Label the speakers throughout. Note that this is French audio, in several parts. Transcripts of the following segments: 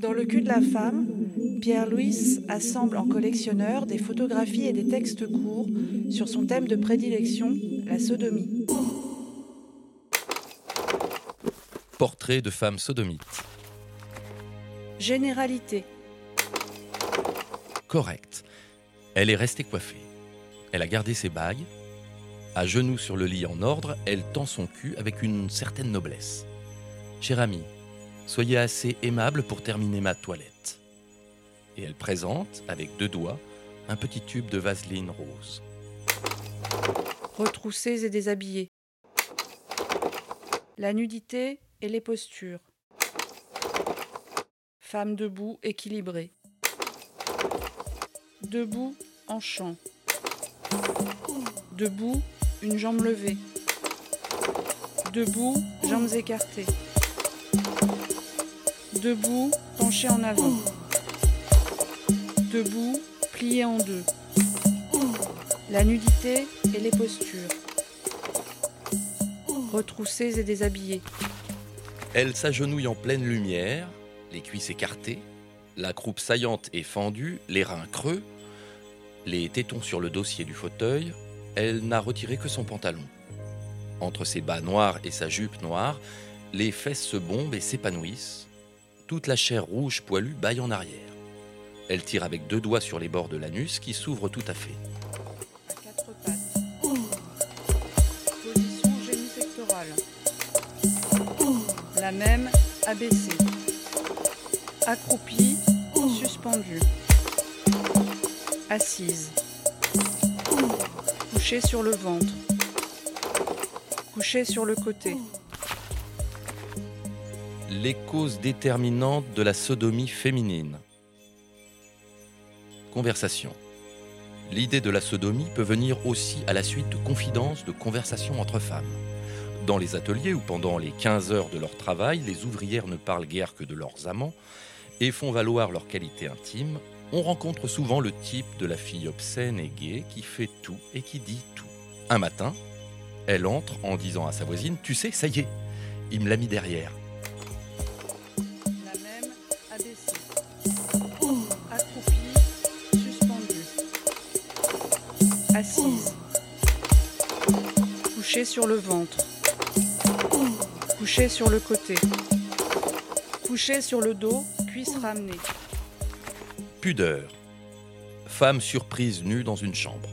Speaker 1: Dans le cul de la femme, Pierre-Louis assemble en collectionneur des photographies et des textes courts sur son thème de prédilection, la sodomie.
Speaker 2: Portrait de femme sodomite.
Speaker 1: Généralité.
Speaker 2: Correct. Elle est restée coiffée. Elle a gardé ses bagues. À genoux sur le lit en ordre, elle tend son cul avec une certaine noblesse. Cher ami, soyez assez aimable pour terminer ma toilette. Et elle présente, avec deux doigts, un petit tube de vaseline rose.
Speaker 1: Retroussés et déshabillés. La nudité et les postures. Femme debout, équilibrée. Debout, en chant. Debout, une jambe levée. Debout, jambes écartées. Debout, penché en avant. Debout, plié en deux. La nudité et les postures. Retroussés et déshabillés.
Speaker 2: Elle s'agenouille en pleine lumière, les cuisses écartées, la croupe saillante et fendue, les reins creux, les tétons sur le dossier du fauteuil, elle n'a retiré que son pantalon. Entre ses bas noirs et sa jupe noire, les fesses se bombent et s'épanouissent. Toute la chair rouge poilue baille en arrière. Elle tire avec deux doigts sur les bords de l'anus qui s'ouvre tout à fait.
Speaker 1: La même abaissée. Accroupie, suspendue. Assise. Couchée sur le ventre. Couchée sur le côté.
Speaker 2: Les causes déterminantes de la sodomie féminine. Conversation. L'idée de la sodomie peut venir aussi à la suite de confidences, de conversations entre femmes. Dans les ateliers ou pendant les 15 heures de leur travail, les ouvrières ne parlent guère que de leurs amants et font valoir leur qualité intime. On rencontre souvent le type de la fille obscène et gaie qui fait tout et qui dit tout. Un matin, elle entre en disant à sa voisine Tu sais, ça y est, il me l'a mis derrière.
Speaker 1: Assise. Couchée sur le ventre. Couchée sur le côté. Couchée sur le dos, cuisse ramenée.
Speaker 2: Pudeur. Femme surprise nue dans une chambre.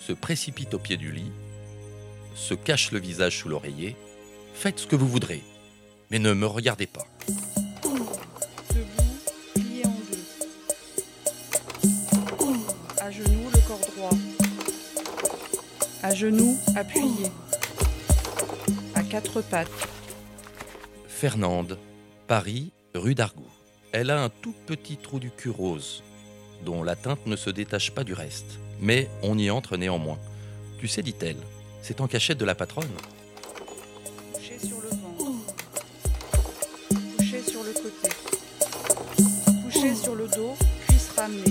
Speaker 2: Se précipite au pied du lit. Se cache le visage sous l'oreiller. Faites ce que vous voudrez. Mais ne me regardez pas.
Speaker 1: À genoux, appuyé. À quatre pattes.
Speaker 2: Fernande, Paris, rue d'Argout. Elle a un tout petit trou du cul rose, dont la teinte ne se détache pas du reste. Mais on y entre néanmoins. Tu sais, dit-elle, c'est en cachette de la patronne.
Speaker 1: Couché sur le ventre. Couché sur le côté. Couché sur le dos, cuisse ramenée.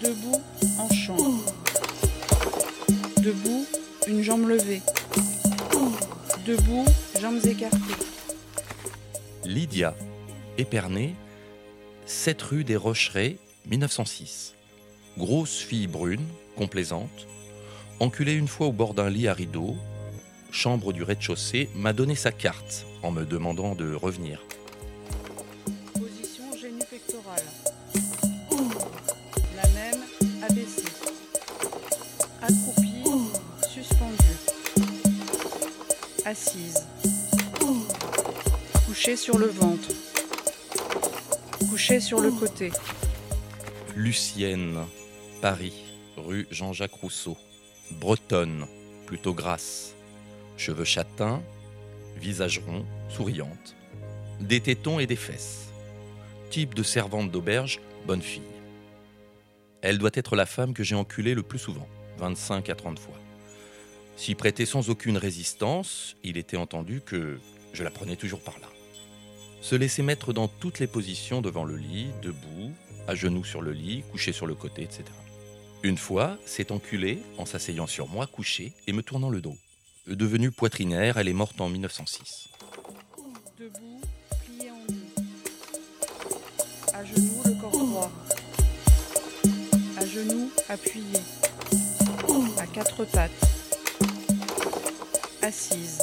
Speaker 1: Debout, en. Debout, une jambe levée. Debout, jambes écartées.
Speaker 2: Lydia, Épernay, 7 rue des Rocherets, 1906. Grosse fille brune, complaisante, enculée une fois au bord d'un lit à rideaux, chambre du rez-de-chaussée, m'a donné sa carte en me demandant de revenir.
Speaker 1: Position génipectorale. La même, abaissée. Accroupie, Assise. Couchée sur le ventre. Couchée sur le côté.
Speaker 2: Lucienne, Paris, rue Jean-Jacques Rousseau. Bretonne, plutôt grasse. Cheveux châtains, visage rond, souriante. Des tétons et des fesses. Type de servante d'auberge, bonne fille. Elle doit être la femme que j'ai enculée le plus souvent, 25 à 30 fois. S'y prêter sans aucune résistance, il était entendu que je la prenais toujours par là. Se laisser mettre dans toutes les positions devant le lit, debout, à genoux sur le lit, couché sur le côté, etc. Une fois, s'est enculée en s'asseyant sur moi, couché et me tournant le dos. Devenue poitrinaire, elle est morte en 1906.
Speaker 1: Debout, plié en deux. À genoux, le corps droit. À genoux, appuyé. À quatre pattes. Assise.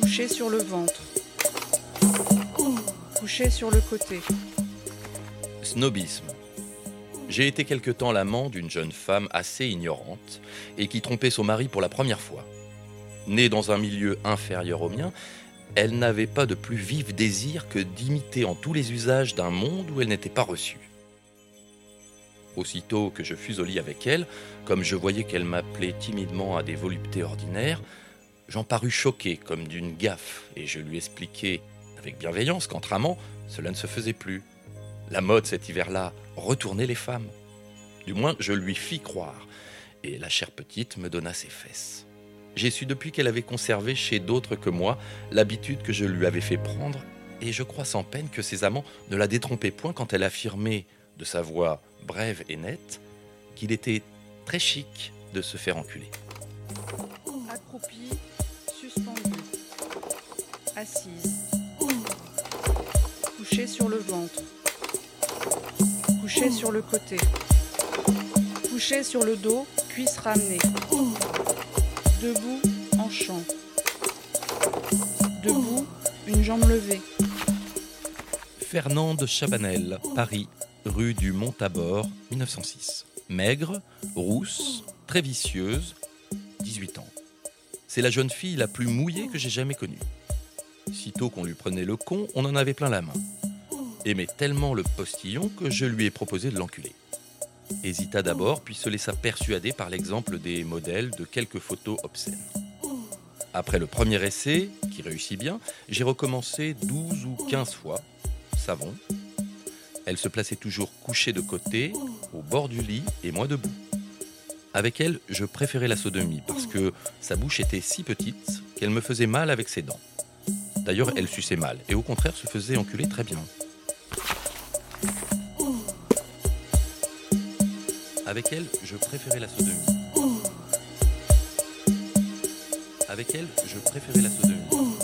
Speaker 1: Couché sur le ventre. Couché sur le côté.
Speaker 2: Snobisme. J'ai été quelque temps l'amant d'une jeune femme assez ignorante et qui trompait son mari pour la première fois. Née dans un milieu inférieur au mien, elle n'avait pas de plus vif désir que d'imiter en tous les usages d'un monde où elle n'était pas reçue. Aussitôt que je fus au lit avec elle, comme je voyais qu'elle m'appelait timidement à des voluptés ordinaires, j'en parus choqué comme d'une gaffe, et je lui expliquai avec bienveillance qu'entre amants, cela ne se faisait plus. La mode cet hiver-là retournait les femmes. Du moins, je lui fis croire, et la chère petite me donna ses fesses. J'ai su depuis qu'elle avait conservé chez d'autres que moi l'habitude que je lui avais fait prendre, et je crois sans peine que ses amants ne la détrompaient point quand elle affirmait, de sa voix brève et nette, qu'il était très chic de se faire enculer.
Speaker 1: Accroupie, suspendue. Assise. Couché sur le ventre. Couché sur le côté. Couché sur le dos, cuisse ramenée. Debout, en chant. Debout, une jambe levée.
Speaker 2: Fernande Chabanel, Paris, rue du Mont-Tabor, 1906. Maigre, rousse, très vicieuse, 18 ans. C'est la jeune fille la plus mouillée que j'ai jamais connue. Sitôt qu'on lui prenait le con, on en avait plein la main. Aimait tellement le postillon que je lui ai proposé de l'enculer. Hésita d'abord, puis se laissa persuader par l'exemple des modèles de quelques photos obscènes. Après le premier essai, qui réussit bien, j'ai recommencé 12 ou 15 fois, savon. Elle se plaçait toujours couchée de côté, au bord du lit, et moi debout. Avec elle, je préférais la sodomie parce que sa bouche était si petite qu'elle me faisait mal avec ses dents. D'ailleurs, elle suçait mal et au contraire se faisait enculer très bien. Avec elle, je préférais la sodomie. Avec elle, je préférais la sodomie.